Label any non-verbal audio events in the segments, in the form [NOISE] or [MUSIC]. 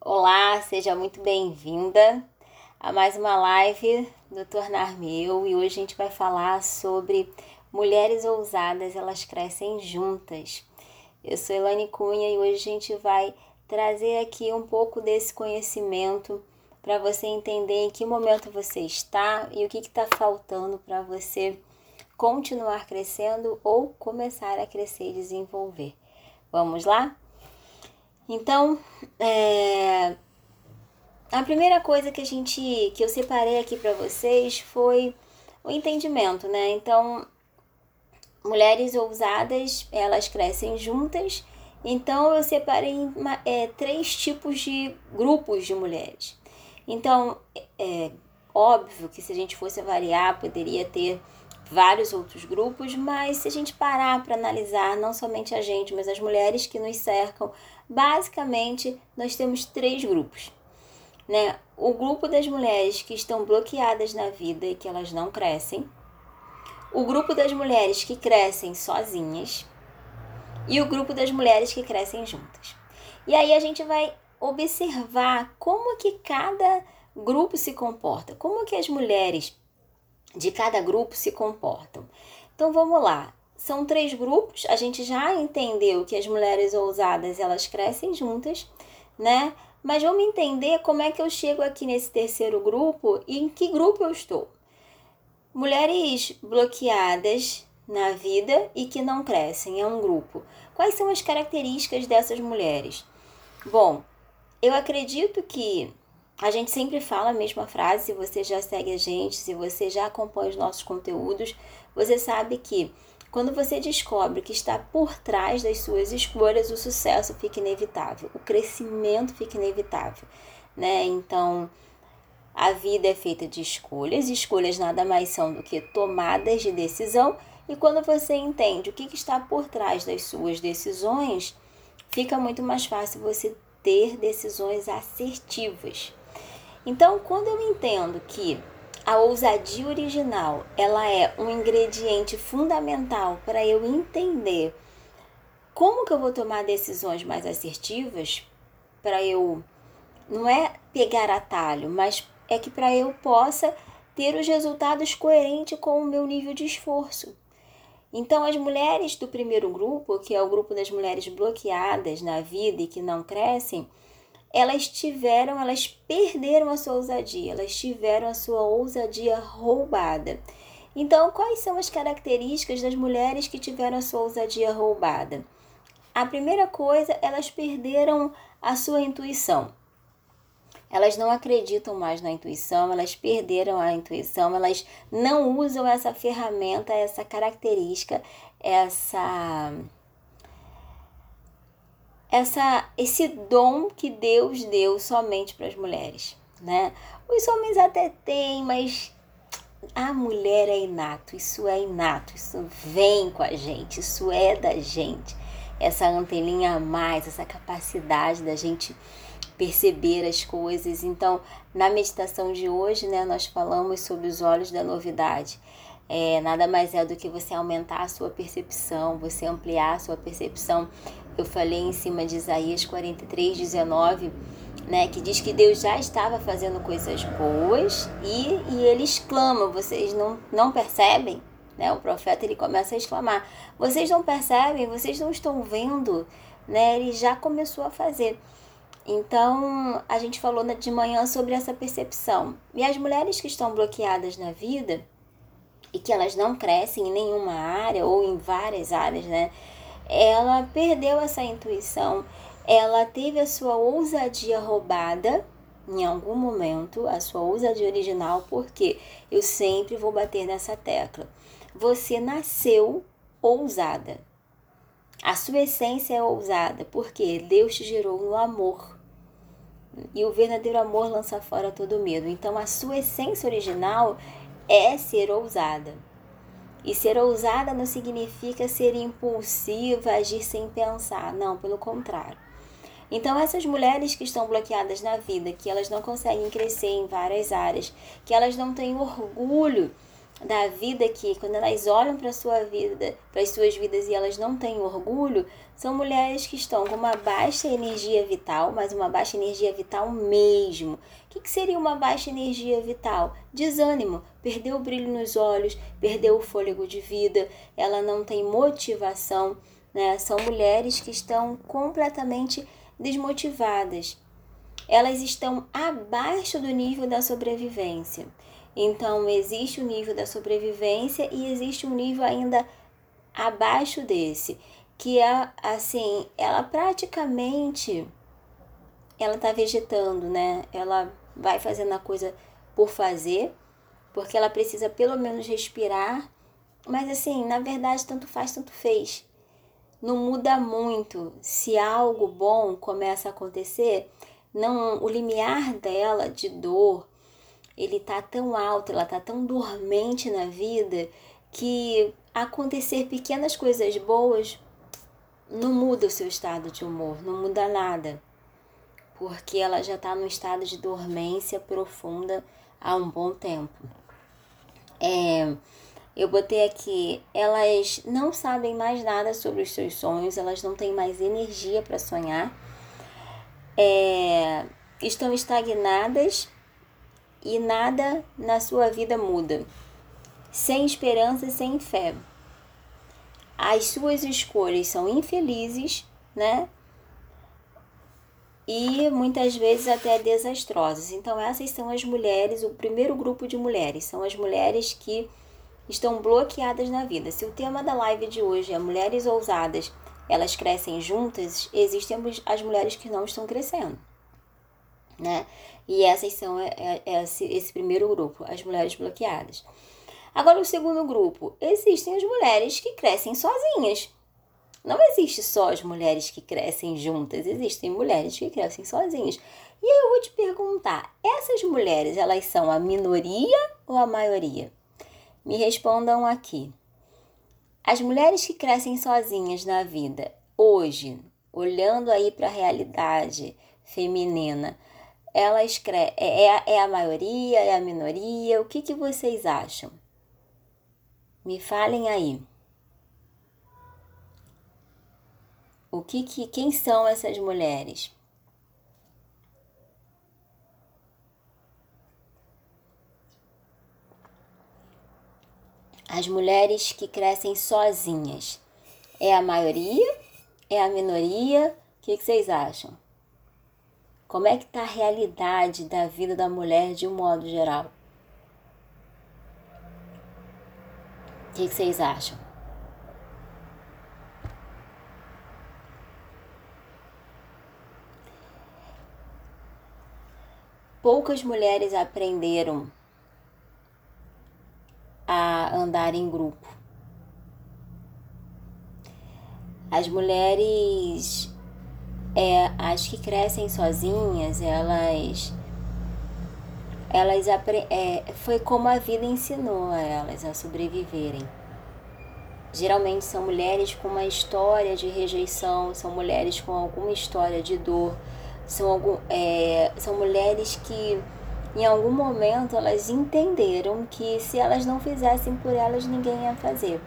Olá, seja muito bem-vinda a mais uma live do Tornar-me Eu e hoje a gente vai falar sobre mulheres ousadas, elas crescem juntas. Eu sou Elane Cunha e hoje a gente vai trazer aqui um pouco desse conhecimento para você entender em que momento você está e o que está faltando para você continuar crescendo ou começar a crescer e desenvolver. Vamos lá? Então, é, a primeira coisa que a gente que eu separei aqui para vocês foi o entendimento, né? Então, mulheres ousadas, elas crescem juntas. Então, eu separei é, três tipos de grupos de mulheres. Então, é óbvio que se a gente fosse variar, poderia ter vários outros grupos, mas se a gente parar para analisar não somente a gente, mas as mulheres que nos cercam, basicamente nós temos três grupos. Né? O grupo das mulheres que estão bloqueadas na vida e que elas não crescem, o grupo das mulheres que crescem sozinhas e o grupo das mulheres que crescem juntas. E aí a gente vai observar como que cada grupo se comporta, como que as mulheres de cada grupo se comportam. Então vamos lá. São três grupos. A gente já entendeu que as mulheres ousadas elas crescem juntas, né? Mas vamos entender como é que eu chego aqui nesse terceiro grupo e em que grupo eu estou. Mulheres bloqueadas na vida e que não crescem é um grupo. Quais são as características dessas mulheres? Bom, eu acredito que a gente sempre fala a mesma frase, se você já segue a gente, se você já acompanha os nossos conteúdos, você sabe que quando você descobre que está por trás das suas escolhas, o sucesso fica inevitável, o crescimento fica inevitável, né? Então, a vida é feita de escolhas, escolhas nada mais são do que tomadas de decisão, e quando você entende o que está por trás das suas decisões, fica muito mais fácil você ter decisões assertivas. Então, quando eu entendo que a ousadia original, ela é um ingrediente fundamental para eu entender como que eu vou tomar decisões mais assertivas, para eu não é pegar atalho, mas é que para eu possa ter os resultados coerentes com o meu nível de esforço. Então, as mulheres do primeiro grupo, que é o grupo das mulheres bloqueadas na vida e que não crescem, elas tiveram, elas perderam a sua ousadia, elas tiveram a sua ousadia roubada. Então, quais são as características das mulheres que tiveram a sua ousadia roubada? A primeira coisa, elas perderam a sua intuição. Elas não acreditam mais na intuição, elas perderam a intuição, elas não usam essa ferramenta, essa característica, essa essa esse dom que Deus deu somente para as mulheres, né? Os homens até têm, mas a mulher é inato, isso é inato, isso vem com a gente, isso é da gente. Essa anteninha a mais, essa capacidade da gente perceber as coisas. Então, na meditação de hoje, né, nós falamos sobre os olhos da novidade. É, nada mais é do que você aumentar a sua percepção, você ampliar a sua percepção eu falei em cima de Isaías 43, 19, né, que diz que Deus já estava fazendo coisas boas e, e ele exclama, vocês não, não percebem? Né? O profeta ele começa a exclamar, vocês não percebem, vocês não estão vendo, né? Ele já começou a fazer. Então, a gente falou de manhã sobre essa percepção. E as mulheres que estão bloqueadas na vida e que elas não crescem em nenhuma área ou em várias áreas, né? Ela perdeu essa intuição, ela teve a sua ousadia roubada em algum momento, a sua ousadia original, porque eu sempre vou bater nessa tecla. Você nasceu ousada. A sua essência é ousada, porque Deus te gerou no amor. E o verdadeiro amor lança fora todo medo. Então, a sua essência original é ser ousada. E ser ousada não significa ser impulsiva, agir sem pensar. Não, pelo contrário. Então, essas mulheres que estão bloqueadas na vida, que elas não conseguem crescer em várias áreas, que elas não têm orgulho da vida que quando elas olham para sua vida, para as suas vidas e elas não têm orgulho, são mulheres que estão com uma baixa energia vital, mas uma baixa energia vital mesmo. O que, que seria uma baixa energia vital? Desânimo, perdeu o brilho nos olhos, perdeu o fôlego de vida, ela não tem motivação, né? São mulheres que estão completamente desmotivadas. Elas estão abaixo do nível da sobrevivência. Então, existe o nível da sobrevivência e existe um nível ainda abaixo desse, que é assim, ela praticamente ela tá vegetando, né? Ela vai fazendo a coisa por fazer, porque ela precisa pelo menos respirar, mas assim, na verdade, tanto faz, tanto fez. Não muda muito. Se algo bom começa a acontecer, não o limiar dela de dor, ele tá tão alto, ela tá tão dormente na vida que acontecer pequenas coisas boas não muda o seu estado de humor, não muda nada. Porque ela já está no estado de dormência profunda há um bom tempo. É, eu botei aqui, elas não sabem mais nada sobre os seus sonhos, elas não têm mais energia para sonhar, é, estão estagnadas e nada na sua vida muda. Sem esperança sem fé. As suas escolhas são infelizes, né? E muitas vezes até desastrosas. Então, essas são as mulheres, o primeiro grupo de mulheres, são as mulheres que estão bloqueadas na vida. Se o tema da live de hoje é mulheres ousadas, elas crescem juntas, existem as mulheres que não estão crescendo, né? E essas são é, é, é esse, primeiro grupo, as mulheres bloqueadas. Agora, o segundo grupo, existem as mulheres que crescem sozinhas. Não existe só as mulheres que crescem juntas, existem mulheres que crescem sozinhas. E aí eu vou te perguntar, essas mulheres, elas são a minoria ou a maioria? Me respondam aqui. As mulheres que crescem sozinhas na vida, hoje, olhando aí para a realidade feminina, elas cre é, é, é a maioria, é a minoria? O que, que vocês acham? Me falem aí. O que, que quem são essas mulheres? As mulheres que crescem sozinhas. É a maioria? É a minoria? O que, que vocês acham? Como é que está a realidade da vida da mulher de um modo geral? O que, que vocês acham? Poucas mulheres aprenderam a andar em grupo. As mulheres é, as que crescem sozinhas, elas elas é, foi como a vida ensinou a elas a sobreviverem. Geralmente são mulheres com uma história de rejeição, são mulheres com alguma história de dor, são, algum, é, são mulheres que em algum momento elas entenderam que se elas não fizessem por elas, ninguém ia fazer.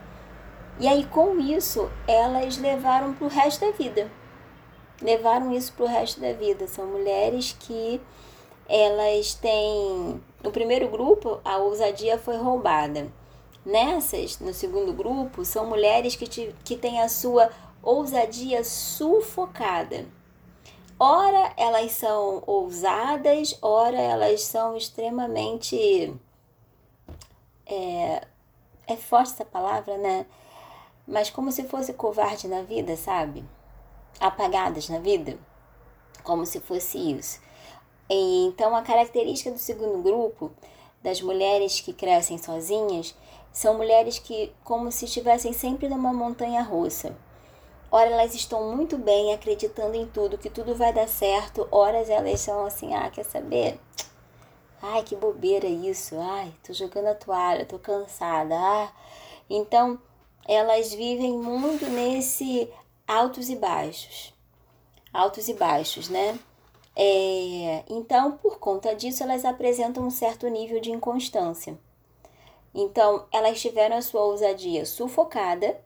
E aí com isso elas levaram para o resto da vida levaram isso para o resto da vida. São mulheres que elas têm. No primeiro grupo, a ousadia foi roubada. Nessas, no segundo grupo, são mulheres que, te, que têm a sua ousadia sufocada. Ora elas são ousadas, ora elas são extremamente. É, é forte essa palavra, né? Mas como se fosse covarde na vida, sabe? Apagadas na vida, como se fosse isso. Então, a característica do segundo grupo, das mulheres que crescem sozinhas, são mulheres que, como se estivessem sempre numa montanha russa. Ora, elas estão muito bem acreditando em tudo, que tudo vai dar certo. Horas elas são assim, ah, quer saber? Ai, que bobeira isso. Ai, tô jogando a toalha, tô cansada. Ah. Então, elas vivem muito nesse altos e baixos. Altos e baixos, né? É, então, por conta disso, elas apresentam um certo nível de inconstância. Então, elas tiveram a sua ousadia sufocada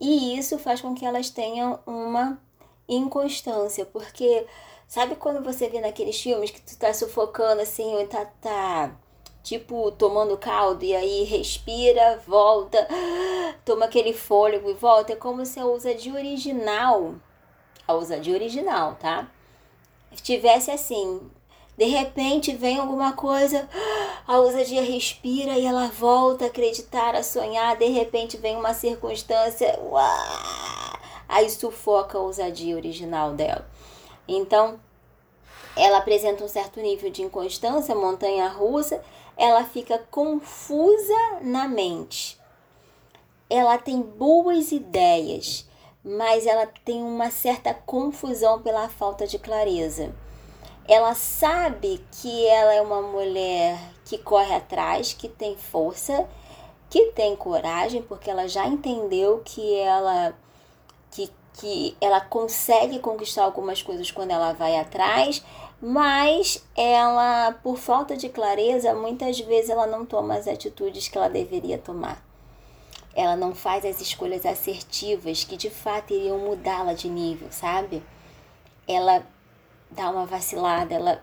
e isso faz com que elas tenham uma inconstância, porque sabe quando você vê naqueles filmes que tu tá sufocando assim, ou tá, tá tipo tomando caldo e aí respira, volta, [GASPS] toma aquele fôlego e volta, é como se a ousadia original, a ousadia original, tá? Tivesse assim, de repente vem alguma coisa, [GASPS] a ousadia respira e ela volta a acreditar, a sonhar. De repente vem uma circunstância, uá, aí sufoca a ousadia original dela. Então, ela apresenta um certo nível de inconstância, montanha russa, ela fica confusa na mente. Ela tem boas ideias, mas ela tem uma certa confusão pela falta de clareza ela sabe que ela é uma mulher que corre atrás, que tem força, que tem coragem, porque ela já entendeu que ela que, que ela consegue conquistar algumas coisas quando ela vai atrás, mas ela, por falta de clareza, muitas vezes ela não toma as atitudes que ela deveria tomar. Ela não faz as escolhas assertivas que de fato iriam mudá-la de nível, sabe? Ela dá uma vacilada, ela,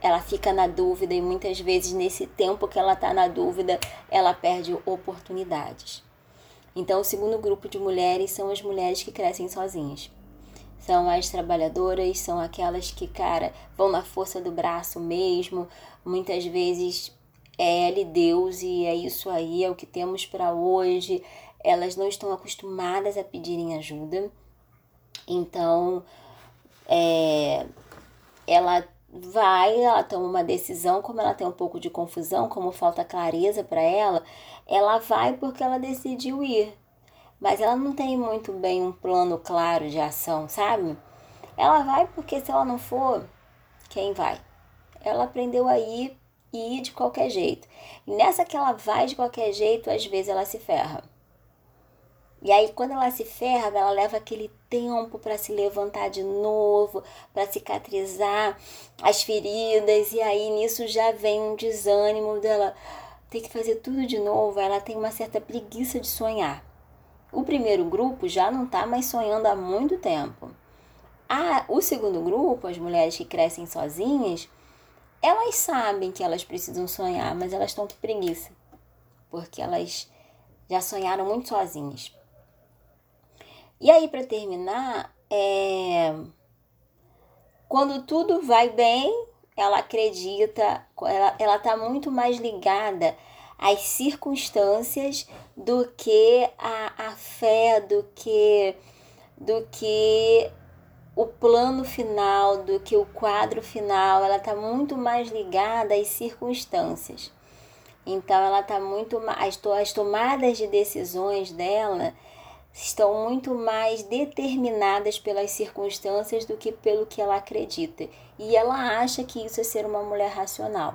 ela fica na dúvida e muitas vezes nesse tempo que ela está na dúvida, ela perde oportunidades. Então, o segundo grupo de mulheres são as mulheres que crescem sozinhas. São as trabalhadoras, são aquelas que, cara, vão na força do braço mesmo. Muitas vezes é ela e Deus e é isso aí, é o que temos para hoje. Elas não estão acostumadas a pedirem ajuda. Então, é, ela vai, ela toma uma decisão, como ela tem um pouco de confusão, como falta clareza para ela, ela vai porque ela decidiu ir. Mas ela não tem muito bem um plano claro de ação, sabe? Ela vai porque se ela não for, quem vai? Ela aprendeu a ir e ir de qualquer jeito. E nessa que ela vai de qualquer jeito, às vezes ela se ferra. E aí, quando ela se ferra, ela leva aquele tempo para se levantar de novo, para cicatrizar as feridas, e aí nisso já vem um desânimo dela ter que fazer tudo de novo. Ela tem uma certa preguiça de sonhar. O primeiro grupo já não está mais sonhando há muito tempo. Ah, o segundo grupo, as mulheres que crescem sozinhas, elas sabem que elas precisam sonhar, mas elas estão com preguiça, porque elas já sonharam muito sozinhas. E aí, para terminar, é... quando tudo vai bem, ela acredita, ela, ela tá muito mais ligada às circunstâncias do que a, a fé, do que, do que o plano final, do que o quadro final. Ela tá muito mais ligada às circunstâncias. Então, ela tá muito mais. As tomadas de decisões dela estão muito mais determinadas pelas circunstâncias do que pelo que ela acredita. E ela acha que isso é ser uma mulher racional.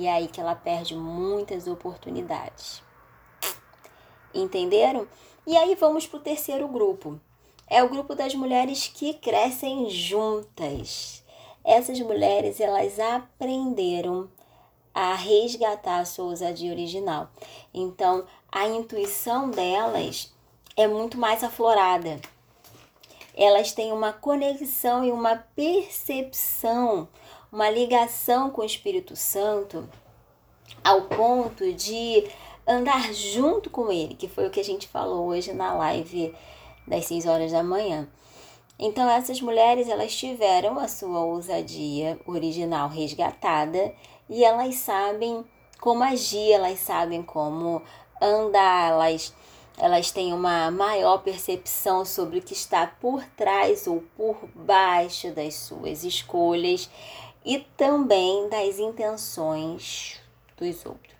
E é aí que ela perde muitas oportunidades. Entenderam? E aí vamos para o terceiro grupo. É o grupo das mulheres que crescem juntas. Essas mulheres, elas aprenderam a resgatar a sua ousadia original. Então, a intuição delas é muito mais aflorada. Elas têm uma conexão e uma percepção, uma ligação com o Espírito Santo ao ponto de andar junto com ele, que foi o que a gente falou hoje na live das 6 horas da manhã. Então essas mulheres elas tiveram a sua ousadia original resgatada e elas sabem como agir, elas sabem como andar, elas, elas têm uma maior percepção sobre o que está por trás ou por baixo das suas escolhas e também das intenções dos outros.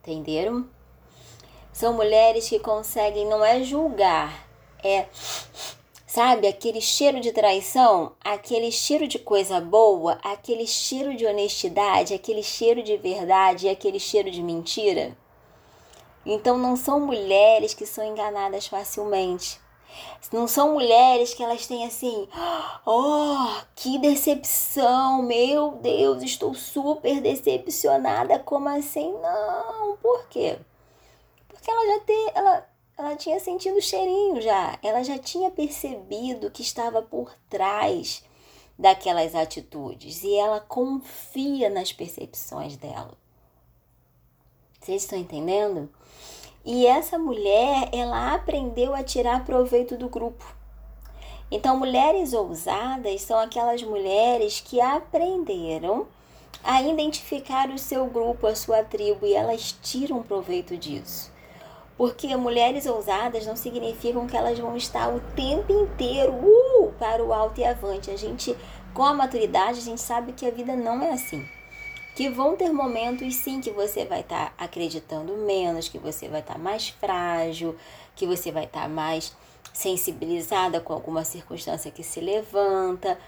Entenderam? São mulheres que conseguem não é julgar, é Sabe, aquele cheiro de traição, aquele cheiro de coisa boa, aquele cheiro de honestidade, aquele cheiro de verdade aquele cheiro de mentira. Então não são mulheres que são enganadas facilmente. Não são mulheres que elas têm assim, oh, que decepção, meu Deus, estou super decepcionada. Como assim? Não, por quê? Porque ela já tem, ela, ela tinha sentido o cheirinho já, ela já tinha percebido que estava por trás daquelas atitudes e ela confia nas percepções dela. Vocês estão entendendo? E essa mulher, ela aprendeu a tirar proveito do grupo. Então, mulheres ousadas são aquelas mulheres que aprenderam a identificar o seu grupo, a sua tribo, e elas tiram proveito disso. Porque mulheres ousadas não significam que elas vão estar o tempo inteiro uh, para o alto e avante. A gente, com a maturidade, a gente sabe que a vida não é assim que vão ter momentos sim que você vai estar tá acreditando menos, que você vai estar tá mais frágil, que você vai estar tá mais sensibilizada com alguma circunstância que se levanta,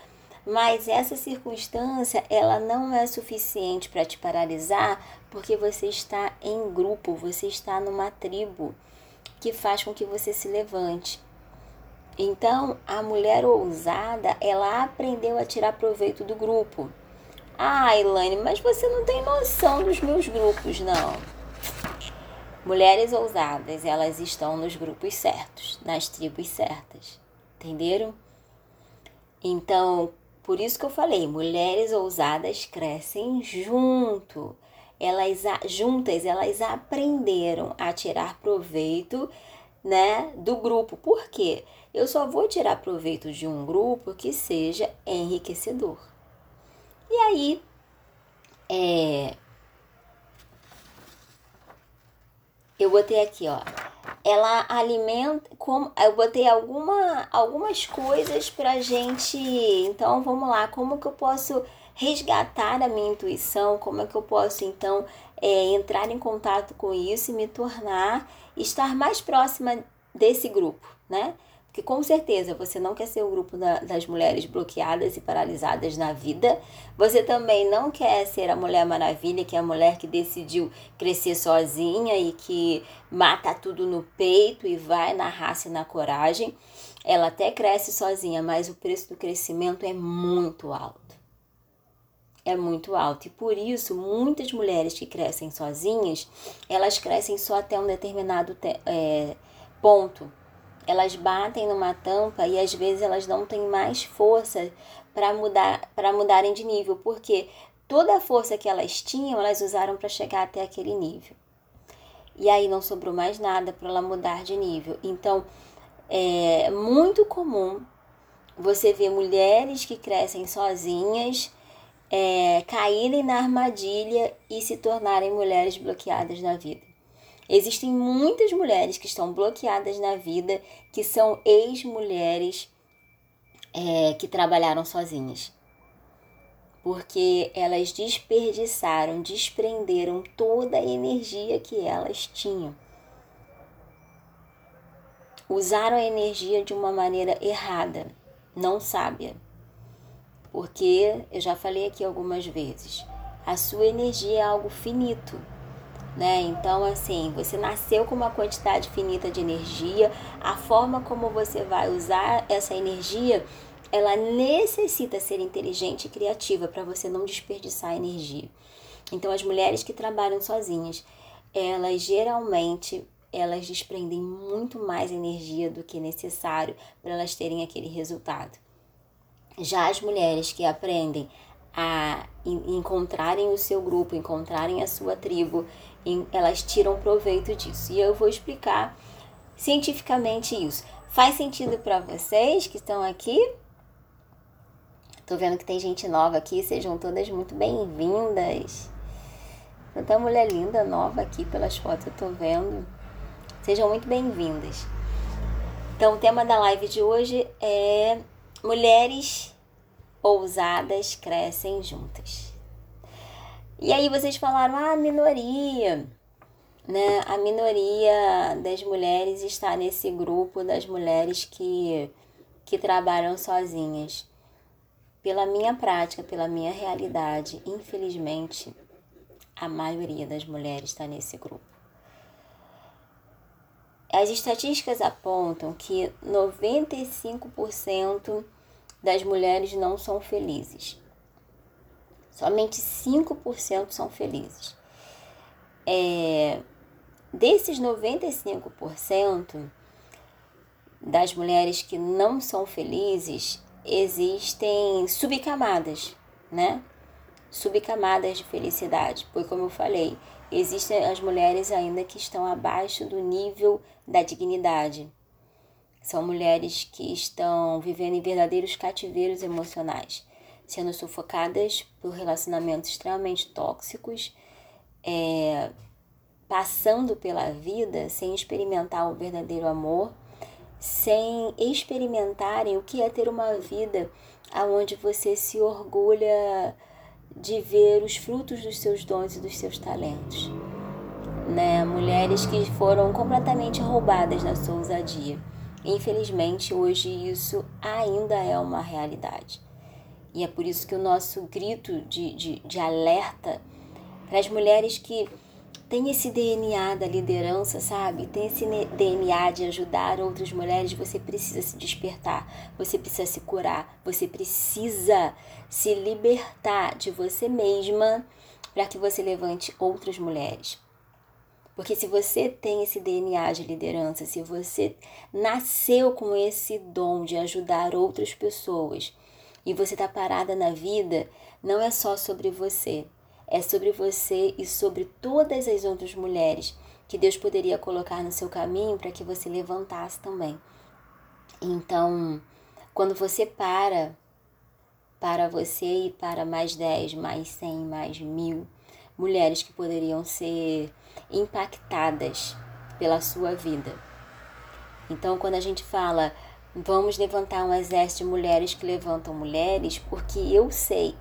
mas essa circunstância ela não é suficiente para te paralisar, porque você está em grupo, você está numa tribo que faz com que você se levante. Então, a mulher ousada, ela aprendeu a tirar proveito do grupo. Ah, Elaine, mas você não tem noção dos meus grupos, não. Mulheres ousadas, elas estão nos grupos certos, nas tribos certas. Entenderam? Então, por isso que eu falei, mulheres ousadas crescem junto. Elas juntas, elas aprenderam a tirar proveito, né, do grupo. Por quê? Eu só vou tirar proveito de um grupo que seja enriquecedor. E aí, é, eu botei aqui, ó. Ela alimenta, como eu botei alguma, algumas coisas pra gente. Então, vamos lá, como que eu posso resgatar a minha intuição? Como é que eu posso então é, entrar em contato com isso e me tornar estar mais próxima desse grupo, né? Porque com certeza você não quer ser o grupo da, das mulheres bloqueadas e paralisadas na vida. Você também não quer ser a Mulher Maravilha, que é a mulher que decidiu crescer sozinha e que mata tudo no peito e vai na raça e na coragem. Ela até cresce sozinha, mas o preço do crescimento é muito alto. É muito alto. E por isso, muitas mulheres que crescem sozinhas, elas crescem só até um determinado é, ponto elas batem numa tampa e às vezes elas não têm mais força para mudar para mudarem de nível, porque toda a força que elas tinham, elas usaram para chegar até aquele nível. E aí não sobrou mais nada para ela mudar de nível. Então, é muito comum você ver mulheres que crescem sozinhas é, caírem na armadilha e se tornarem mulheres bloqueadas na vida. Existem muitas mulheres que estão bloqueadas na vida, que são ex-mulheres é, que trabalharam sozinhas. Porque elas desperdiçaram, desprenderam toda a energia que elas tinham. Usaram a energia de uma maneira errada, não sábia. Porque eu já falei aqui algumas vezes, a sua energia é algo finito né? Então, assim, você nasceu com uma quantidade finita de energia, a forma como você vai usar essa energia, ela necessita ser inteligente e criativa para você não desperdiçar energia. Então, as mulheres que trabalham sozinhas, elas geralmente elas desprendem muito mais energia do que necessário para elas terem aquele resultado. Já as mulheres que aprendem a encontrarem o seu grupo, encontrarem a sua tribo, elas tiram proveito disso. E eu vou explicar cientificamente isso. Faz sentido para vocês que estão aqui? Tô vendo que tem gente nova aqui, sejam todas muito bem-vindas. Tanta mulher linda nova aqui pelas fotos eu tô vendo. Sejam muito bem-vindas. Então, o tema da live de hoje é mulheres ousadas crescem juntas. E aí vocês falaram, ah, minoria, né? A minoria das mulheres está nesse grupo das mulheres que, que trabalham sozinhas. Pela minha prática, pela minha realidade, infelizmente, a maioria das mulheres está nesse grupo. as estatísticas apontam que 95% das mulheres não são felizes. Somente 5% são felizes. É, desses 95% das mulheres que não são felizes, existem subcamadas, né? Subcamadas de felicidade. Pois, como eu falei, existem as mulheres ainda que estão abaixo do nível da dignidade. São mulheres que estão vivendo em verdadeiros cativeiros emocionais, sendo sufocadas por relacionamentos extremamente tóxicos, é, passando pela vida sem experimentar o verdadeiro amor, sem experimentarem o que é ter uma vida aonde você se orgulha de ver os frutos dos seus dons e dos seus talentos. Né? Mulheres que foram completamente roubadas na sua ousadia. Infelizmente, hoje isso ainda é uma realidade. E é por isso que o nosso grito de, de, de alerta para as mulheres que tem esse DNA da liderança, sabe? Tem esse DNA de ajudar outras mulheres. Você precisa se despertar, você precisa se curar, você precisa se libertar de você mesma para que você levante outras mulheres. Porque se você tem esse DNA de liderança, se você nasceu com esse dom de ajudar outras pessoas e você está parada na vida, não é só sobre você, é sobre você e sobre todas as outras mulheres que Deus poderia colocar no seu caminho para que você levantasse também. Então, quando você para, para você e para mais 10, mais 100, mais mil mulheres que poderiam ser impactadas pela sua vida. Então, quando a gente fala, vamos levantar um exército de mulheres que levantam mulheres, porque eu sei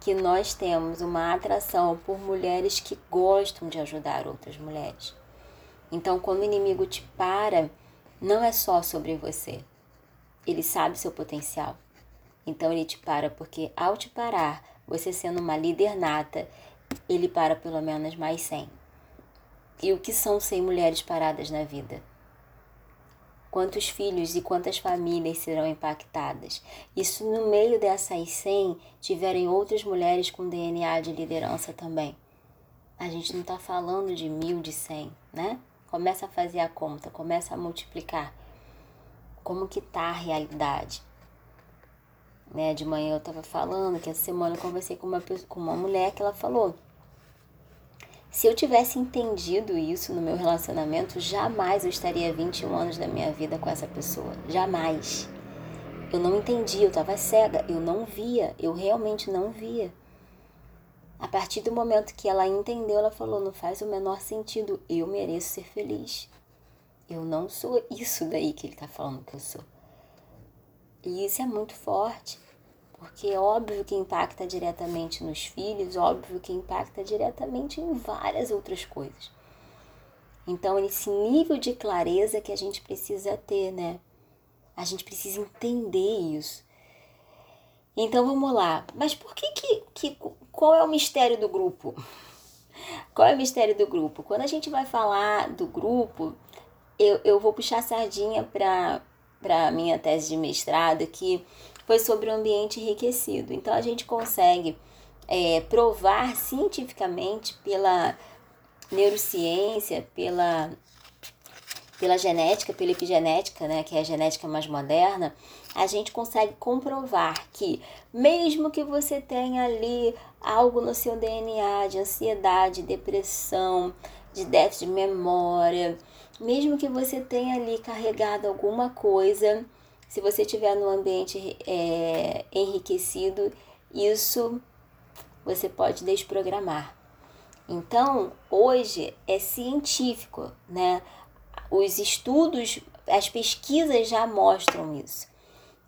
que nós temos uma atração por mulheres que gostam de ajudar outras mulheres. Então, quando o inimigo te para, não é só sobre você. Ele sabe seu potencial. Então, ele te para porque, ao te parar, você sendo uma líder nata, ele para pelo menos mais 100. E o que são 100 mulheres paradas na vida? Quantos filhos e quantas famílias serão impactadas. E se no meio dessas 100 tiverem outras mulheres com DNA de liderança também. A gente não está falando de mil, de cem, né? Começa a fazer a conta, começa a multiplicar. Como que tá a realidade? Né, de manhã eu estava falando que essa semana eu conversei com uma, com uma mulher que ela falou se eu tivesse entendido isso no meu relacionamento, jamais eu estaria 21 anos da minha vida com essa pessoa. Jamais. Eu não entendi, eu estava cega, eu não via, eu realmente não via. A partir do momento que ela entendeu, ela falou: não faz o menor sentido, eu mereço ser feliz. Eu não sou isso daí que ele está falando que eu sou. E isso é muito forte porque é óbvio que impacta diretamente nos filhos, óbvio que impacta diretamente em várias outras coisas. Então, esse nível de clareza que a gente precisa ter, né? A gente precisa entender isso. Então vamos lá. Mas por que que, que qual é o mistério do grupo? Qual é o mistério do grupo? Quando a gente vai falar do grupo, eu, eu vou puxar a sardinha para a minha tese de mestrado, que foi sobre o ambiente enriquecido. Então a gente consegue é, provar cientificamente pela neurociência, pela, pela genética, pela epigenética, né, que é a genética mais moderna, a gente consegue comprovar que mesmo que você tenha ali algo no seu DNA de ansiedade, depressão, de déficit de memória, mesmo que você tenha ali carregado alguma coisa se você estiver num ambiente é, enriquecido, isso você pode desprogramar. Então, hoje é científico, né? Os estudos, as pesquisas já mostram isso.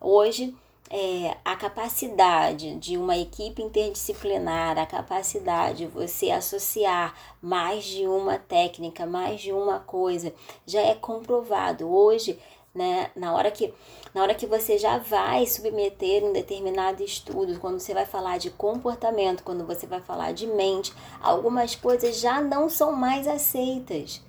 Hoje, é, a capacidade de uma equipe interdisciplinar, a capacidade de você associar mais de uma técnica, mais de uma coisa, já é comprovado. Hoje, né, na hora que na hora que você já vai submeter um determinado estudo, quando você vai falar de comportamento, quando você vai falar de mente, algumas coisas já não são mais aceitas.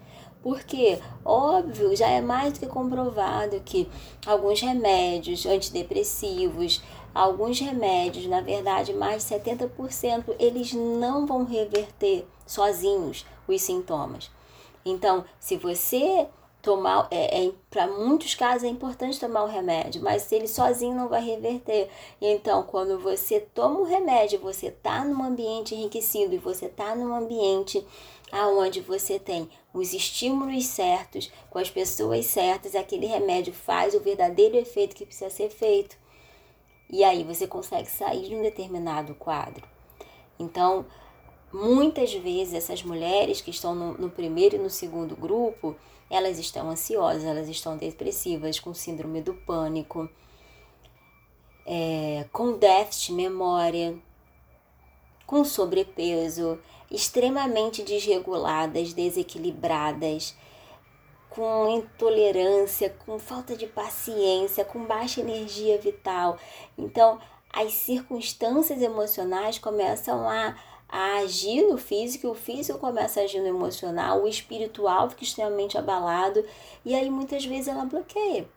Porque, óbvio, já é mais do que comprovado que alguns remédios antidepressivos, alguns remédios, na verdade, mais de 70%, eles não vão reverter sozinhos os sintomas. Então, se você tomar, é, é para muitos casos é importante tomar o remédio, mas ele sozinho não vai reverter. Então, quando você toma o remédio, você está num ambiente enriquecido e você está num ambiente aonde você tem os estímulos certos, com as pessoas certas, aquele remédio faz o verdadeiro efeito que precisa ser feito. E aí você consegue sair de um determinado quadro. Então, muitas vezes essas mulheres que estão no, no primeiro e no segundo grupo, elas estão ansiosas, elas estão depressivas, com síndrome do pânico, é, com déficit de memória, com sobrepeso, extremamente desreguladas, desequilibradas, com intolerância, com falta de paciência, com baixa energia vital. Então, as circunstâncias emocionais começam a a agir no físico, o físico começa a agir no emocional, o espiritual fica extremamente abalado e aí muitas vezes ela bloqueia.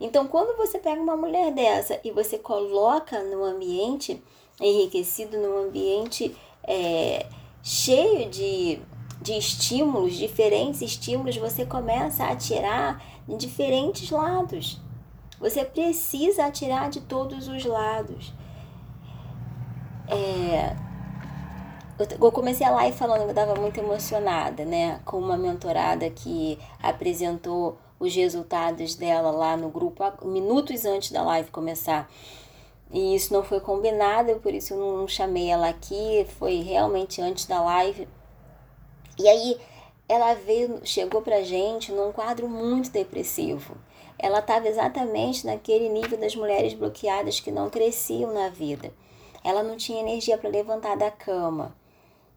Então, quando você pega uma mulher dessa e você coloca no ambiente enriquecido, num ambiente é, cheio de, de estímulos, diferentes estímulos, você começa a atirar de diferentes lados. Você precisa atirar de todos os lados. É, eu comecei a live falando que eu estava muito emocionada, né? Com uma mentorada que apresentou os resultados dela lá no grupo minutos antes da live começar. E isso não foi combinado, por isso eu não chamei ela aqui, foi realmente antes da live. E aí ela veio, chegou pra gente num quadro muito depressivo. Ela estava exatamente naquele nível das mulheres bloqueadas que não cresciam na vida. Ela não tinha energia para levantar da cama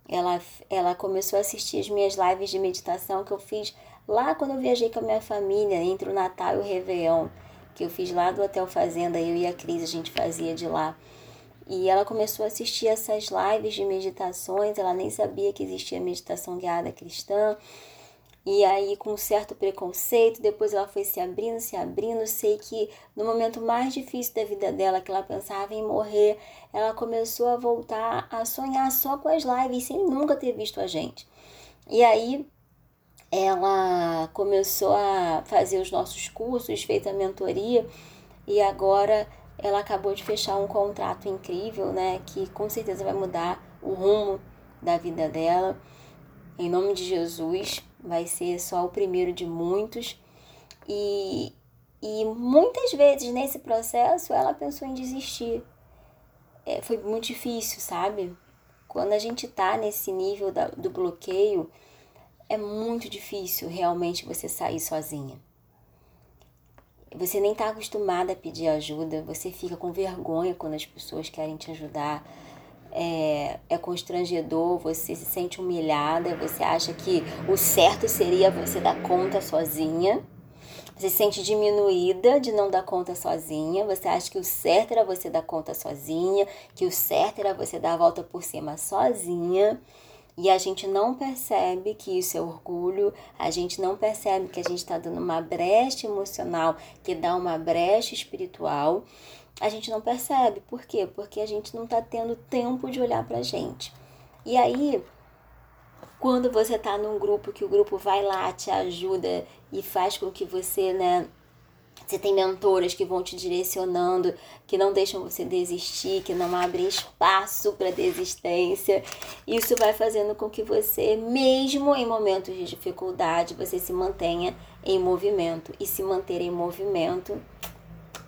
ela, ela começou a assistir as minhas lives de meditação que eu fiz lá quando eu viajei com a minha família, entre o Natal e o Réveillon, que eu fiz lá do Hotel Fazenda, eu e a Cris, a gente fazia de lá. E ela começou a assistir essas lives de meditações, ela nem sabia que existia meditação guiada cristã. E aí, com certo preconceito, depois ela foi se abrindo, se abrindo. Sei que no momento mais difícil da vida dela, que ela pensava em morrer, ela começou a voltar a sonhar só com as lives, sem nunca ter visto a gente. E aí, ela começou a fazer os nossos cursos, fez a mentoria e agora ela acabou de fechar um contrato incrível, né? Que com certeza vai mudar o rumo da vida dela. Em nome de Jesus, vai ser só o primeiro de muitos. E, e muitas vezes nesse processo ela pensou em desistir. É, foi muito difícil, sabe? Quando a gente tá nesse nível da, do bloqueio, é muito difícil realmente você sair sozinha. Você nem tá acostumada a pedir ajuda, você fica com vergonha quando as pessoas querem te ajudar é, é constrangedor, você se sente humilhada, você acha que o certo seria você dar conta sozinha. Você se sente diminuída de não dar conta sozinha. Você acha que o certo era você dar conta sozinha, que o certo era você dar a volta por cima sozinha. E a gente não percebe que isso é orgulho, a gente não percebe que a gente está dando uma brecha emocional, que dá uma brecha espiritual a gente não percebe. Por quê? Porque a gente não está tendo tempo de olhar pra gente. E aí, quando você está num grupo que o grupo vai lá, te ajuda e faz com que você, né, você tem mentoras que vão te direcionando, que não deixam você desistir, que não abrem espaço para desistência. Isso vai fazendo com que você, mesmo em momentos de dificuldade, você se mantenha em movimento. E se manter em movimento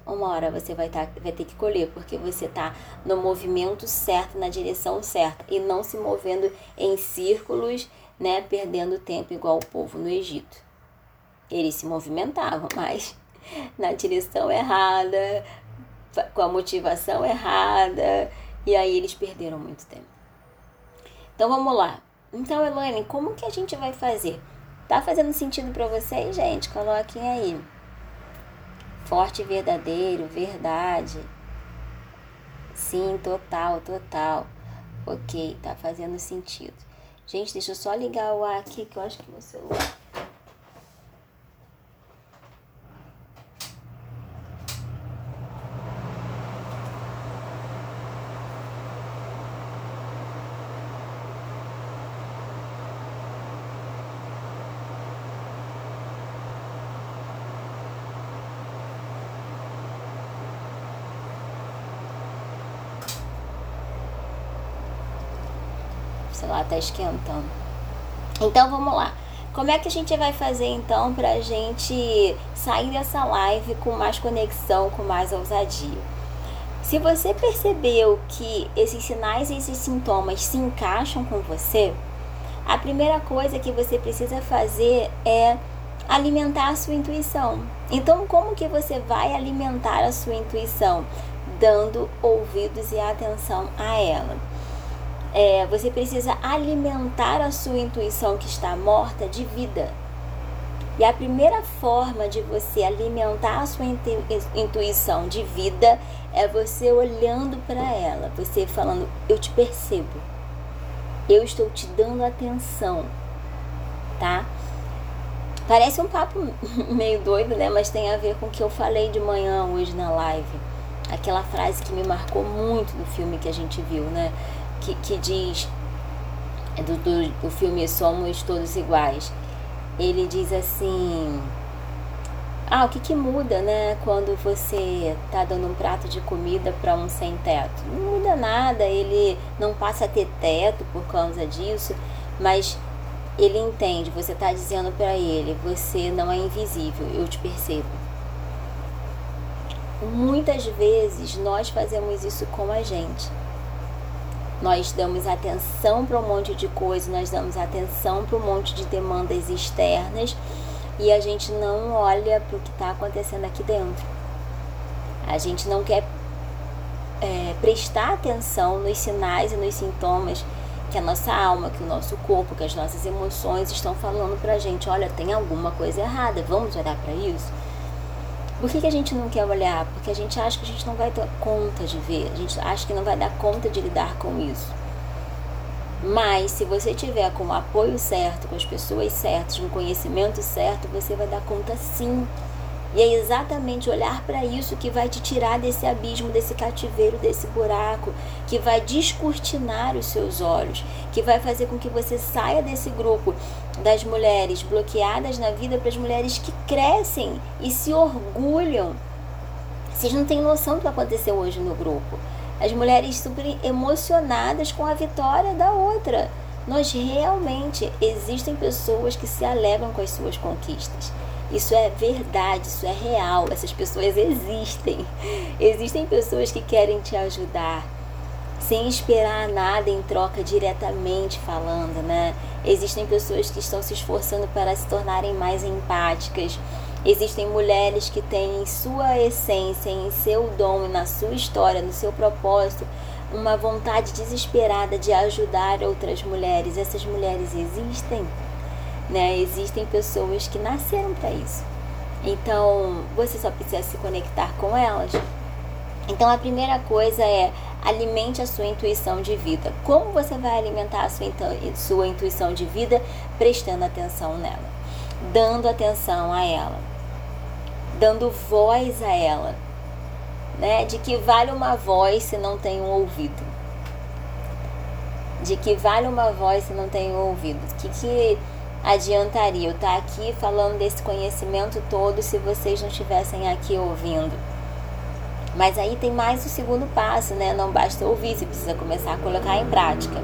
uma hora você vai, tá, vai ter que colher, porque você está no movimento certo, na direção certa, e não se movendo em círculos, né, perdendo tempo igual o povo no Egito. Eles se movimentavam, [LAUGHS] mas na direção errada, com a motivação errada, e aí eles perderam muito tempo. Então vamos lá. Então, Elaine, como que a gente vai fazer? Tá fazendo sentido para vocês, gente? Coloquem aí forte e verdadeiro, verdade. Sim, total, total. Ok, tá fazendo sentido. Gente, deixa eu só ligar o ar aqui que eu acho que meu celular sei lá, tá esquentando. Então vamos lá. Como é que a gente vai fazer então para a gente sair dessa live com mais conexão, com mais ousadia? Se você percebeu que esses sinais e esses sintomas se encaixam com você, a primeira coisa que você precisa fazer é alimentar a sua intuição. Então, como que você vai alimentar a sua intuição? Dando ouvidos e atenção a ela. É, você precisa alimentar a sua intuição que está morta de vida. E a primeira forma de você alimentar a sua intuição de vida é você olhando para ela, você falando: Eu te percebo, eu estou te dando atenção, tá? Parece um papo [LAUGHS] meio doido, né? Mas tem a ver com o que eu falei de manhã hoje na live. Aquela frase que me marcou muito do filme que a gente viu, né? Que, que diz do, do, do filme Somos Todos Iguais. Ele diz assim. Ah, o que, que muda, né, quando você tá dando um prato de comida para um sem teto? Não muda nada, ele não passa a ter teto por causa disso, mas ele entende, você está dizendo para ele, você não é invisível, eu te percebo. Muitas vezes nós fazemos isso com a gente. Nós damos atenção para um monte de coisas, nós damos atenção para um monte de demandas externas e a gente não olha para o que está acontecendo aqui dentro. A gente não quer é, prestar atenção nos sinais e nos sintomas que a nossa alma, que o nosso corpo, que as nossas emoções estão falando pra gente, olha, tem alguma coisa errada, vamos olhar para isso? Por que, que a gente não quer olhar? Porque a gente acha que a gente não vai dar conta de ver, a gente acha que não vai dar conta de lidar com isso. Mas se você tiver com o apoio certo, com as pessoas certas, com o conhecimento certo, você vai dar conta sim e é exatamente olhar para isso que vai te tirar desse abismo, desse cativeiro, desse buraco, que vai descortinar os seus olhos, que vai fazer com que você saia desse grupo das mulheres bloqueadas na vida para as mulheres que crescem e se orgulham. Vocês não têm noção do que aconteceu hoje no grupo. As mulheres super emocionadas com a vitória da outra. Nós realmente existem pessoas que se alegram com as suas conquistas. Isso é verdade, isso é real. Essas pessoas existem. Existem pessoas que querem te ajudar sem esperar nada em troca diretamente falando, né? Existem pessoas que estão se esforçando para se tornarem mais empáticas. Existem mulheres que têm em sua essência, em seu dom, na sua história, no seu propósito, uma vontade desesperada de ajudar outras mulheres. Essas mulheres existem né? Existem pessoas que nasceram para isso. Então, você só precisa se conectar com elas. Então, a primeira coisa é alimente a sua intuição de vida. Como você vai alimentar a sua, sua intuição de vida? Prestando atenção nela, dando atenção a ela, dando voz a ela. Né? De que vale uma voz se não tem um ouvido? De que vale uma voz se não tem um ouvido? Que que adiantaria eu estar aqui falando desse conhecimento todo se vocês não estivessem aqui ouvindo. Mas aí tem mais o segundo passo, né? Não basta ouvir, você precisa começar a colocar em prática.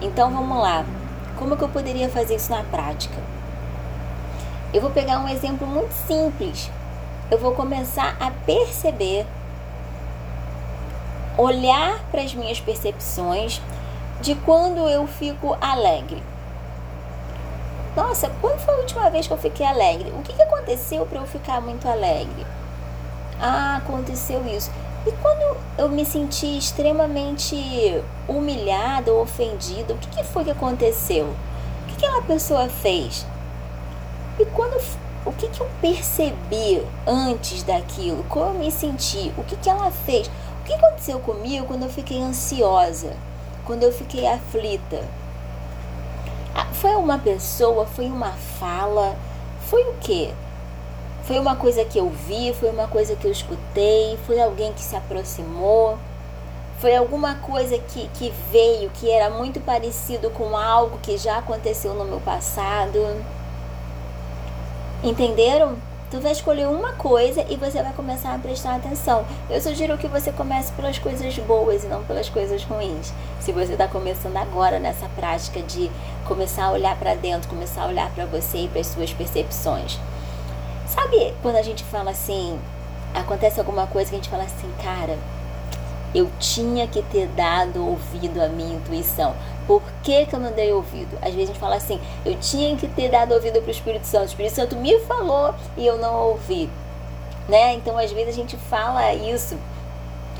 Então vamos lá. Como que eu poderia fazer isso na prática? Eu vou pegar um exemplo muito simples. Eu vou começar a perceber, olhar para as minhas percepções de quando eu fico alegre. Nossa, quando foi a última vez que eu fiquei alegre? O que, que aconteceu para eu ficar muito alegre? Ah, aconteceu isso. E quando eu me senti extremamente humilhada ou ofendida, o que, que foi que aconteceu? O que, que aquela pessoa fez? E quando o que, que eu percebi antes daquilo? Como eu me senti? O que, que ela fez? O que aconteceu comigo quando eu fiquei ansiosa? Quando eu fiquei aflita? Ah, foi uma pessoa, foi uma fala, foi o quê? Foi uma coisa que eu vi, foi uma coisa que eu escutei, foi alguém que se aproximou, foi alguma coisa que, que veio que era muito parecido com algo que já aconteceu no meu passado. Entenderam? Tu vai escolher uma coisa e você vai começar a prestar atenção. Eu sugiro que você comece pelas coisas boas e não pelas coisas ruins. Se você está começando agora nessa prática de começar a olhar para dentro, começar a olhar para você e para as suas percepções. Sabe quando a gente fala assim, acontece alguma coisa que a gente fala assim, cara, eu tinha que ter dado ouvido à minha intuição. Por que, que eu não dei ouvido? Às vezes a gente fala assim, eu tinha que ter dado ouvido para o Espírito Santo. O Espírito Santo me falou e eu não ouvi. Né? Então, às vezes a gente fala isso.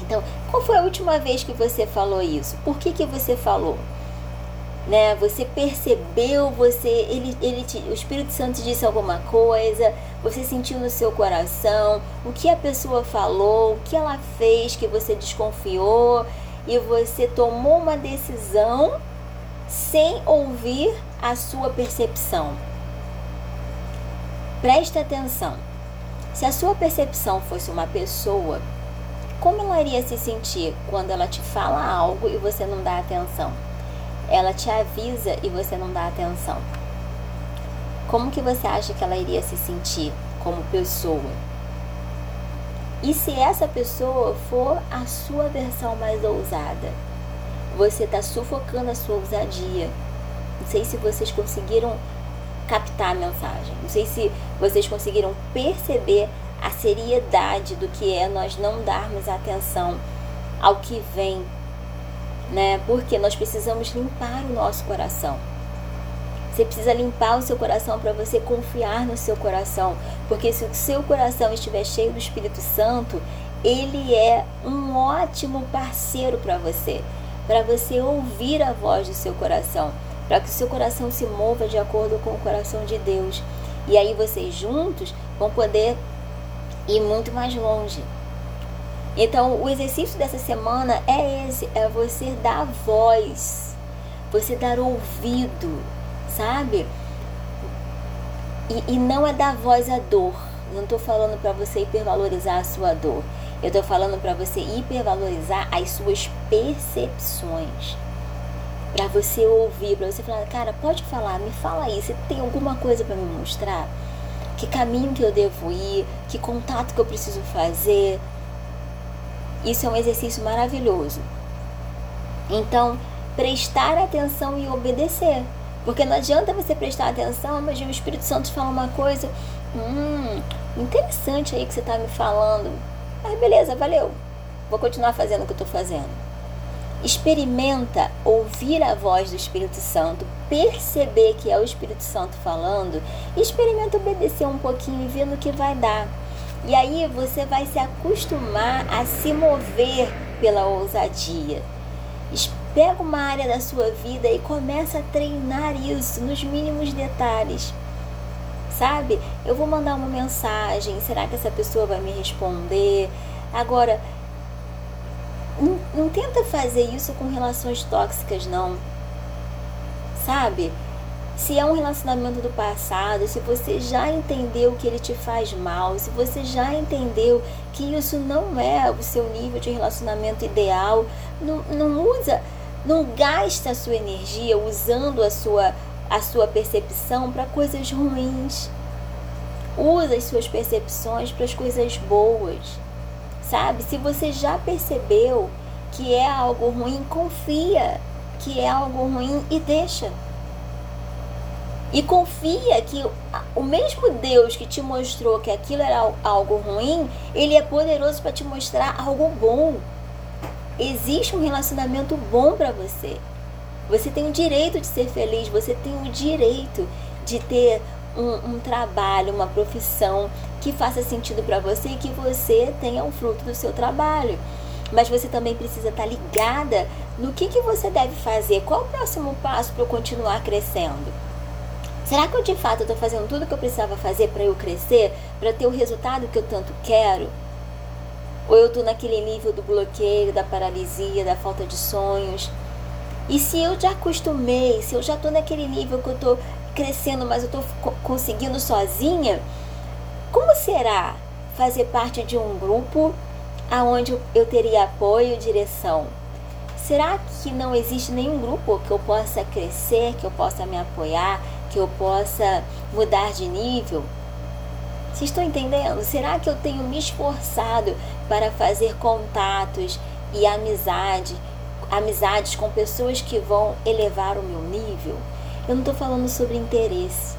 Então, qual foi a última vez que você falou isso? Por que, que você falou? Né? Você percebeu, você ele, ele te, o Espírito Santo disse alguma coisa, você sentiu no seu coração o que a pessoa falou, o que ela fez que você desconfiou e você tomou uma decisão sem ouvir a sua percepção. Preste atenção. Se a sua percepção fosse uma pessoa, como ela iria se sentir quando ela te fala algo e você não dá atenção? Ela te avisa e você não dá atenção. Como que você acha que ela iria se sentir como pessoa? E se essa pessoa for a sua versão mais ousada? Você está sufocando a sua ousadia. Não sei se vocês conseguiram captar a mensagem. Não sei se vocês conseguiram perceber a seriedade do que é nós não darmos atenção ao que vem né? Porque nós precisamos limpar o nosso coração. Você precisa limpar o seu coração para você confiar no seu coração, porque se o seu coração estiver cheio do Espírito Santo, ele é um ótimo parceiro para você, para você ouvir a voz do seu coração, para que o seu coração se mova de acordo com o coração de Deus. E aí vocês juntos vão poder ir muito mais longe. Então, o exercício dessa semana é esse: é você dar voz, você dar ouvido, sabe? E, e não é dar voz à dor. Não estou falando para você hipervalorizar a sua dor. Eu estou falando para você hipervalorizar as suas percepções. Para você ouvir, para você falar, cara, pode falar, me fala aí, você tem alguma coisa para me mostrar? Que caminho que eu devo ir? Que contato que eu preciso fazer? Isso é um exercício maravilhoso. Então, prestar atenção e obedecer. Porque não adianta você prestar atenção, mas o Espírito Santo fala uma coisa, hum, interessante aí que você está me falando. Mas beleza, valeu. Vou continuar fazendo o que eu estou fazendo. Experimenta ouvir a voz do Espírito Santo, perceber que é o Espírito Santo falando, experimenta obedecer um pouquinho e ver no que vai dar. E aí você vai se acostumar a se mover pela ousadia. Pega uma área da sua vida e começa a treinar isso nos mínimos detalhes. Sabe? Eu vou mandar uma mensagem, será que essa pessoa vai me responder? Agora, não, não tenta fazer isso com relações tóxicas, não. Sabe? Se é um relacionamento do passado, se você já entendeu que ele te faz mal, se você já entendeu que isso não é o seu nível de relacionamento ideal, não, não usa, não gasta a sua energia usando a sua, a sua percepção para coisas ruins. Usa as suas percepções para as coisas boas. Sabe? Se você já percebeu que é algo ruim, confia que é algo ruim e deixa. E confia que o mesmo Deus que te mostrou que aquilo era algo ruim, ele é poderoso para te mostrar algo bom. Existe um relacionamento bom para você. Você tem o direito de ser feliz, você tem o direito de ter um, um trabalho, uma profissão que faça sentido para você e que você tenha um fruto do seu trabalho. Mas você também precisa estar tá ligada no que, que você deve fazer, qual o próximo passo para eu continuar crescendo. Será que eu de fato estou fazendo tudo o que eu precisava fazer para eu crescer, para ter o resultado que eu tanto quero? Ou eu estou naquele nível do bloqueio, da paralisia, da falta de sonhos? E se eu já acostumei, se eu já estou naquele nível que eu estou crescendo, mas eu estou conseguindo sozinha, como será fazer parte de um grupo aonde eu teria apoio e direção? Será que não existe nenhum grupo que eu possa crescer, que eu possa me apoiar, que eu possa mudar de nível? Vocês estão entendendo? Será que eu tenho me esforçado para fazer contatos e amizade, amizades com pessoas que vão elevar o meu nível? Eu não estou falando sobre interesse,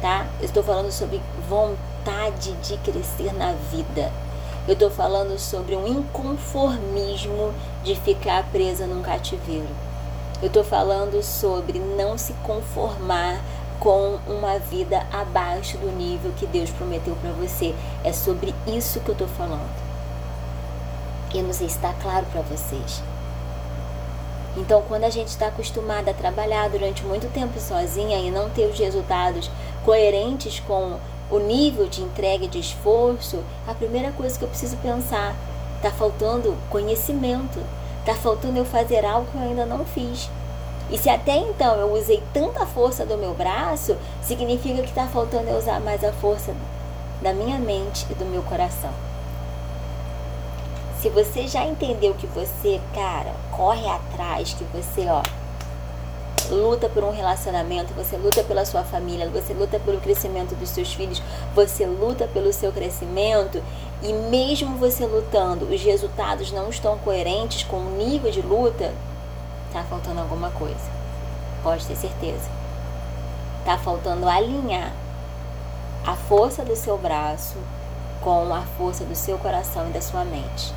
tá? Eu estou falando sobre vontade de crescer na vida. Eu estou falando sobre um inconformismo de ficar presa num cativeiro. Eu estou falando sobre não se conformar com uma vida abaixo do nível que Deus prometeu para você. É sobre isso que eu estou falando. Eu não sei se está claro para vocês. Então, quando a gente está acostumada a trabalhar durante muito tempo sozinha e não ter os resultados coerentes com o nível de entrega e de esforço, a primeira coisa que eu preciso pensar, está faltando conhecimento, está faltando eu fazer algo que eu ainda não fiz. E se até então eu usei tanta força do meu braço, significa que está faltando eu usar mais a força da minha mente e do meu coração. Se você já entendeu que você, cara, corre atrás, que você, ó, luta por um relacionamento, você luta pela sua família, você luta pelo crescimento dos seus filhos, você luta pelo seu crescimento e mesmo você lutando, os resultados não estão coerentes com o nível de luta, tá faltando alguma coisa. Pode ter certeza. Tá faltando alinhar a força do seu braço com a força do seu coração e da sua mente.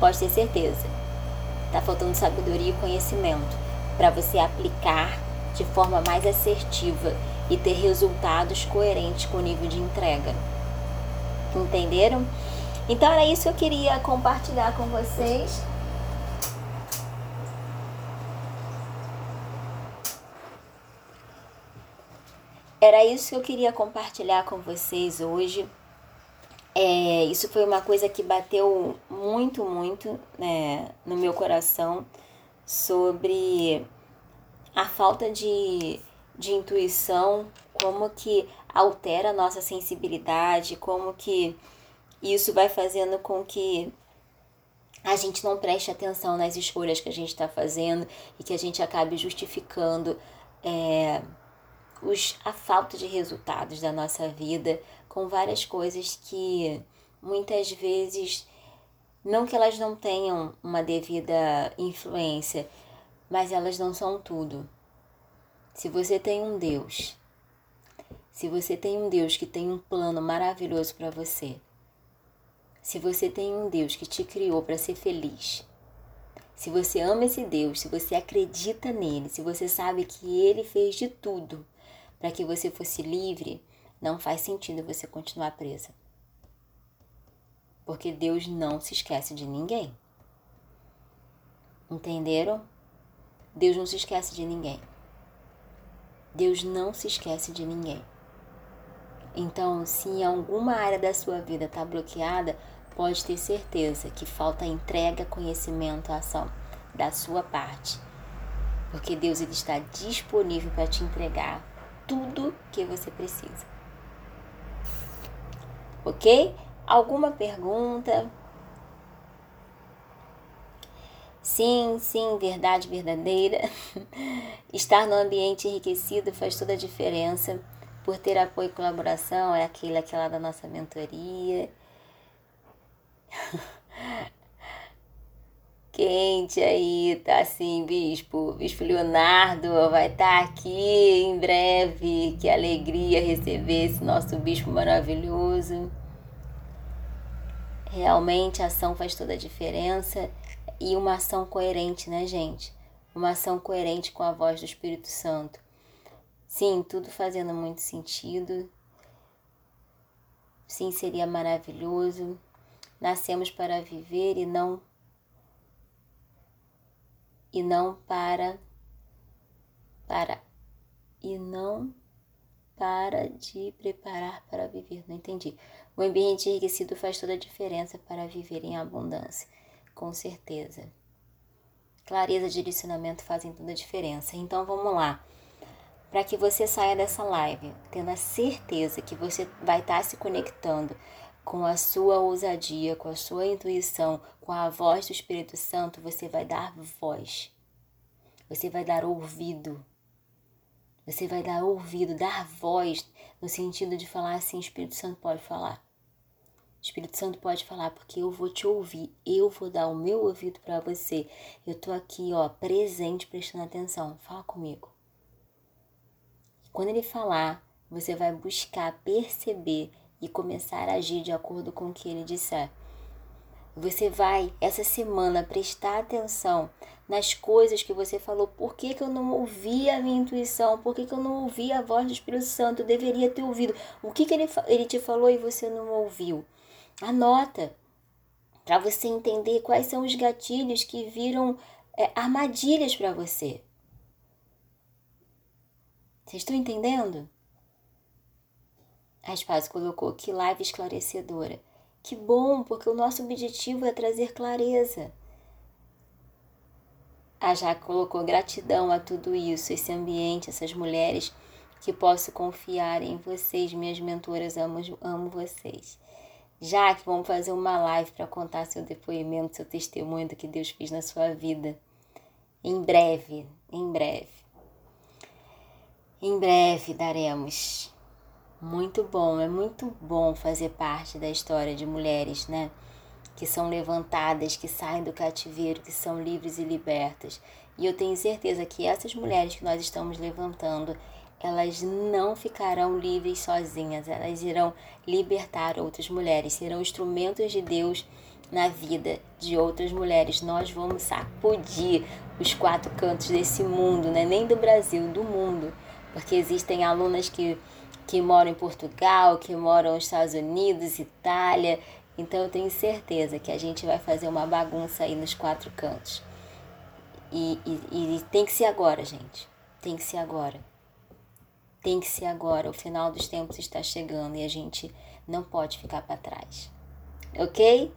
Pode ter certeza. Tá faltando sabedoria e conhecimento para você aplicar de forma mais assertiva e ter resultados coerentes com o nível de entrega. Entenderam? Então era isso que eu queria compartilhar com vocês. Era isso que eu queria compartilhar com vocês hoje. É, isso foi uma coisa que bateu muito, muito né, no meu coração sobre a falta de, de intuição, como que altera a nossa sensibilidade, como que isso vai fazendo com que a gente não preste atenção nas escolhas que a gente está fazendo e que a gente acabe justificando é, os, a falta de resultados da nossa vida com várias coisas que muitas vezes não que elas não tenham uma devida influência, mas elas não são tudo. Se você tem um Deus, se você tem um Deus que tem um plano maravilhoso para você, se você tem um Deus que te criou para ser feliz, se você ama esse Deus, se você acredita nele, se você sabe que ele fez de tudo para que você fosse livre, não faz sentido você continuar presa. Porque Deus não se esquece de ninguém. Entenderam? Deus não se esquece de ninguém. Deus não se esquece de ninguém. Então, se em alguma área da sua vida está bloqueada, pode ter certeza que falta entrega, conhecimento, ação da sua parte. Porque Deus ele está disponível para te entregar tudo que você precisa. Ok? Alguma pergunta? Sim, sim, verdade verdadeira. [LAUGHS] Estar no ambiente enriquecido faz toda a diferença. Por ter apoio e colaboração, é aquele, aquela da nossa mentoria. [LAUGHS] Quente aí, tá assim, bispo. Bispo Leonardo vai estar tá aqui em breve. Que alegria receber esse nosso bispo maravilhoso. Realmente a ação faz toda a diferença e uma ação coerente, né, gente? Uma ação coerente com a voz do Espírito Santo. Sim, tudo fazendo muito sentido. Sim, seria maravilhoso. Nascemos para viver e não e não para para e não para de preparar para viver. Não entendi. O ambiente enriquecido faz toda a diferença para viver em abundância, com certeza. Clareza e direcionamento fazem toda a diferença. Então vamos lá. Para que você saia dessa live tendo a certeza que você vai estar se conectando com a sua ousadia, com a sua intuição, com a voz do Espírito Santo, você vai dar voz. Você vai dar ouvido. Você vai dar ouvido, dar voz, no sentido de falar assim: Espírito Santo pode falar. Espírito Santo pode falar porque eu vou te ouvir, eu vou dar o meu ouvido para você. Eu tô aqui, ó, presente, prestando atenção. Fala comigo. Quando ele falar, você vai buscar perceber e começar a agir de acordo com o que ele disser. Você vai, essa semana, prestar atenção nas coisas que você falou. Por que, que eu não ouvi a minha intuição? Por que, que eu não ouvi a voz do Espírito Santo? Eu deveria ter ouvido. O que, que ele, ele te falou e você não ouviu? Anota para você entender quais são os gatilhos que viram é, armadilhas para você. Vocês estão entendendo? A Espaço colocou que live esclarecedora. Que bom, porque o nosso objetivo é trazer clareza. A Jaque colocou gratidão a tudo isso, esse ambiente, essas mulheres que posso confiar em vocês, minhas mentoras, amo, amo vocês. Jaque, vamos fazer uma live para contar seu depoimento, seu testemunho do que Deus fez na sua vida. Em breve, em breve. Em breve daremos. Muito bom, é muito bom fazer parte da história de mulheres, né? Que são levantadas, que saem do cativeiro, que são livres e libertas. E eu tenho certeza que essas mulheres que nós estamos levantando, elas não ficarão livres sozinhas, elas irão libertar outras mulheres, serão instrumentos de Deus na vida de outras mulheres. Nós vamos sacudir os quatro cantos desse mundo, né? nem do Brasil, do mundo, porque existem alunas que que moram em Portugal, que moram nos Estados Unidos, Itália. Então eu tenho certeza que a gente vai fazer uma bagunça aí nos quatro cantos. E, e, e tem que ser agora, gente. Tem que ser agora. Tem que ser agora. O final dos tempos está chegando e a gente não pode ficar para trás. Ok?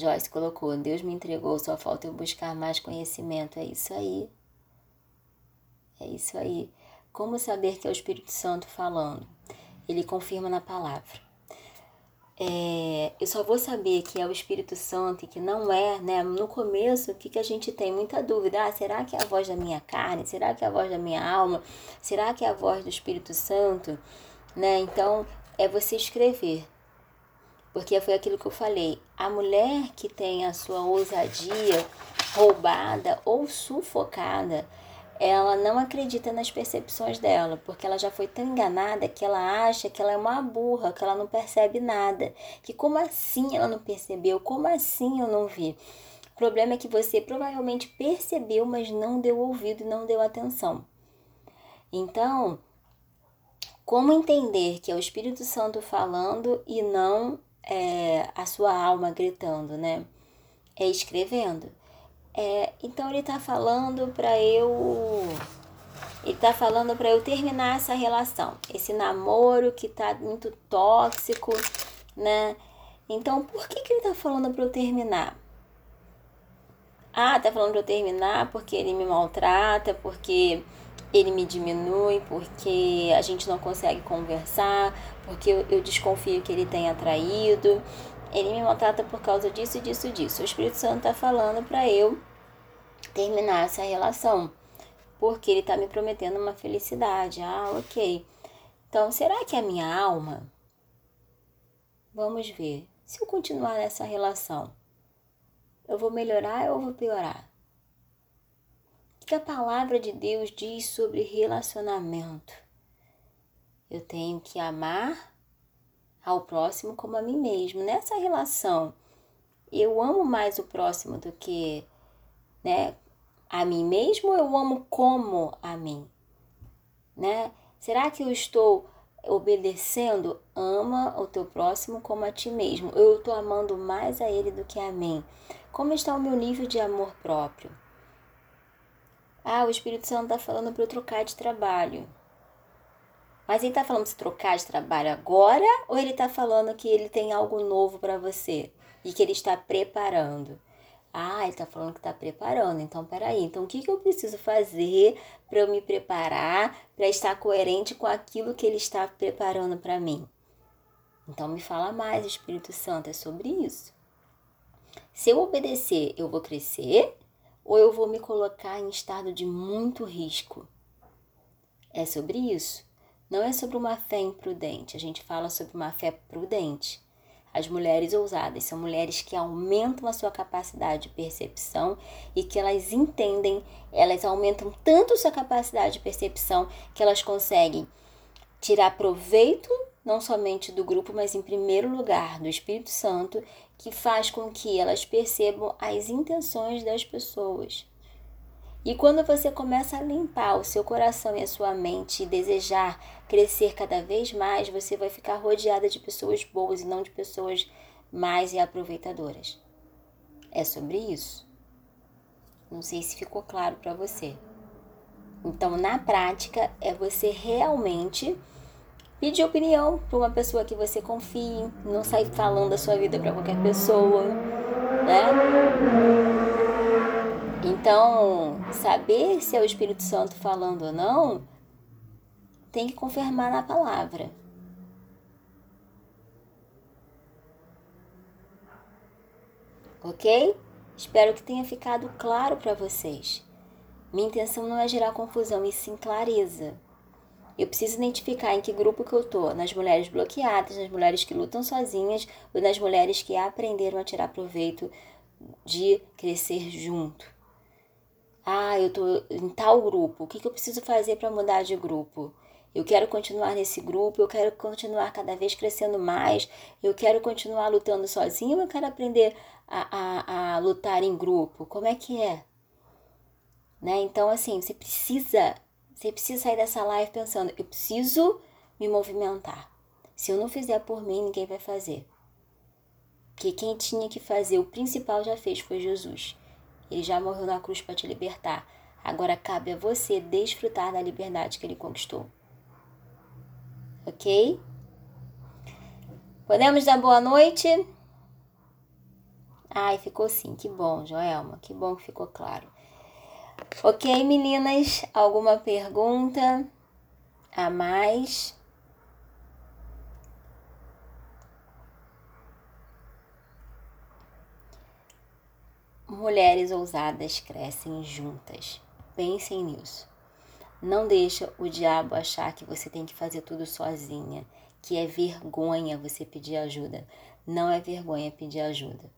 Joyce colocou: Deus me entregou, só falta eu buscar mais conhecimento. É isso aí. É isso aí. Como saber que é o Espírito Santo falando? Ele confirma na palavra. É, eu só vou saber que é o Espírito Santo e que não é, né? No começo, o que, que a gente tem? Muita dúvida. Ah, será que é a voz da minha carne? Será que é a voz da minha alma? Será que é a voz do Espírito Santo? Né? Então, é você escrever. Porque foi aquilo que eu falei. A mulher que tem a sua ousadia roubada ou sufocada, ela não acredita nas percepções dela, porque ela já foi tão enganada que ela acha que ela é uma burra, que ela não percebe nada. Que como assim ela não percebeu? Como assim eu não vi? O problema é que você provavelmente percebeu, mas não deu ouvido e não deu atenção. Então, como entender que é o Espírito Santo falando e não é, a sua alma gritando, né? É escrevendo. É, então ele tá falando para eu. Ele tá falando para eu terminar essa relação, esse namoro que tá muito tóxico, né? Então por que, que ele tá falando para eu terminar? Ah, tá falando para eu terminar porque ele me maltrata, porque ele me diminui, porque a gente não consegue conversar, porque eu, eu desconfio que ele tenha traído. Ele me maltrata por causa disso, disso, disso. O Espírito Santo está falando para eu terminar essa relação, porque ele está me prometendo uma felicidade. Ah, ok. Então, será que é a minha alma? Vamos ver. Se eu continuar nessa relação, eu vou melhorar ou vou piorar? Que a palavra de Deus diz sobre relacionamento? Eu tenho que amar ao próximo como a mim mesmo. Nessa relação, eu amo mais o próximo do que né, a mim mesmo ou eu amo como a mim? Né? Será que eu estou obedecendo? Ama o teu próximo como a ti mesmo. Eu estou amando mais a ele do que a mim. Como está o meu nível de amor próprio? Ah, o Espírito Santo está falando para eu trocar de trabalho. Mas ele tá falando de trocar de trabalho agora ou ele tá falando que ele tem algo novo para você e que ele está preparando? Ah, ele tá falando que tá preparando. Então, peraí. Então, o que, que eu preciso fazer para eu me preparar, para estar coerente com aquilo que ele está preparando para mim? Então, me fala mais, Espírito Santo, é sobre isso. Se eu obedecer, eu vou crescer ou eu vou me colocar em estado de muito risco? É sobre isso. Não é sobre uma fé imprudente. A gente fala sobre uma fé prudente. As mulheres ousadas são mulheres que aumentam a sua capacidade de percepção e que elas entendem, elas aumentam tanto sua capacidade de percepção que elas conseguem tirar proveito não somente do grupo, mas em primeiro lugar do Espírito Santo, que faz com que elas percebam as intenções das pessoas. E quando você começa a limpar o seu coração e a sua mente e desejar crescer cada vez mais, você vai ficar rodeada de pessoas boas e não de pessoas mais e aproveitadoras. É sobre isso. Não sei se ficou claro para você. Então, na prática, é você realmente pedir opinião para uma pessoa que você confie, não sair falando da sua vida para qualquer pessoa, né? Então, saber se é o Espírito Santo falando ou não, tem que confirmar na palavra. Ok? Espero que tenha ficado claro para vocês. Minha intenção não é gerar confusão, e sim clareza. Eu preciso identificar em que grupo que eu tô, nas mulheres bloqueadas, nas mulheres que lutam sozinhas ou nas mulheres que aprenderam a tirar proveito de crescer junto. Ah, eu tô em tal grupo. O que, que eu preciso fazer para mudar de grupo? Eu quero continuar nesse grupo, eu quero continuar cada vez crescendo mais, eu quero continuar lutando sozinho eu quero aprender a, a, a lutar em grupo? Como é que é? Né? Então, assim, você precisa, você precisa sair dessa live pensando, eu preciso me movimentar. Se eu não fizer por mim, ninguém vai fazer. Porque quem tinha que fazer, o principal já fez, foi Jesus. Ele já morreu na cruz para te libertar. Agora cabe a você desfrutar da liberdade que ele conquistou ok? Podemos dar boa noite? Ai, ficou sim, que bom, Joelma, que bom que ficou claro. Ok, meninas, alguma pergunta a mais? Mulheres ousadas crescem juntas. Pensem nisso. Não deixa o diabo achar que você tem que fazer tudo sozinha, que é vergonha você pedir ajuda. Não é vergonha pedir ajuda.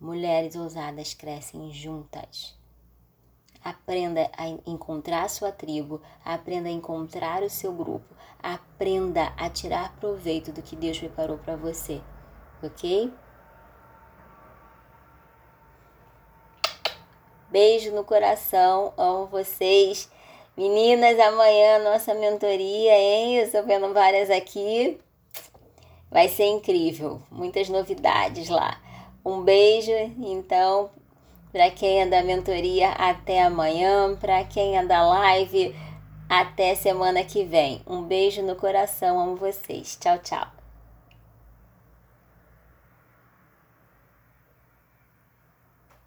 Mulheres ousadas crescem juntas. Aprenda a encontrar sua tribo, aprenda a encontrar o seu grupo, aprenda a tirar proveito do que Deus preparou para você, ok? Beijo no coração, amo vocês. Meninas, amanhã nossa mentoria, hein? Eu estou vendo várias aqui. Vai ser incrível, muitas novidades lá. Um beijo, então, para quem é da mentoria, até amanhã. Para quem é da live, até semana que vem. Um beijo no coração, amo vocês. Tchau, tchau.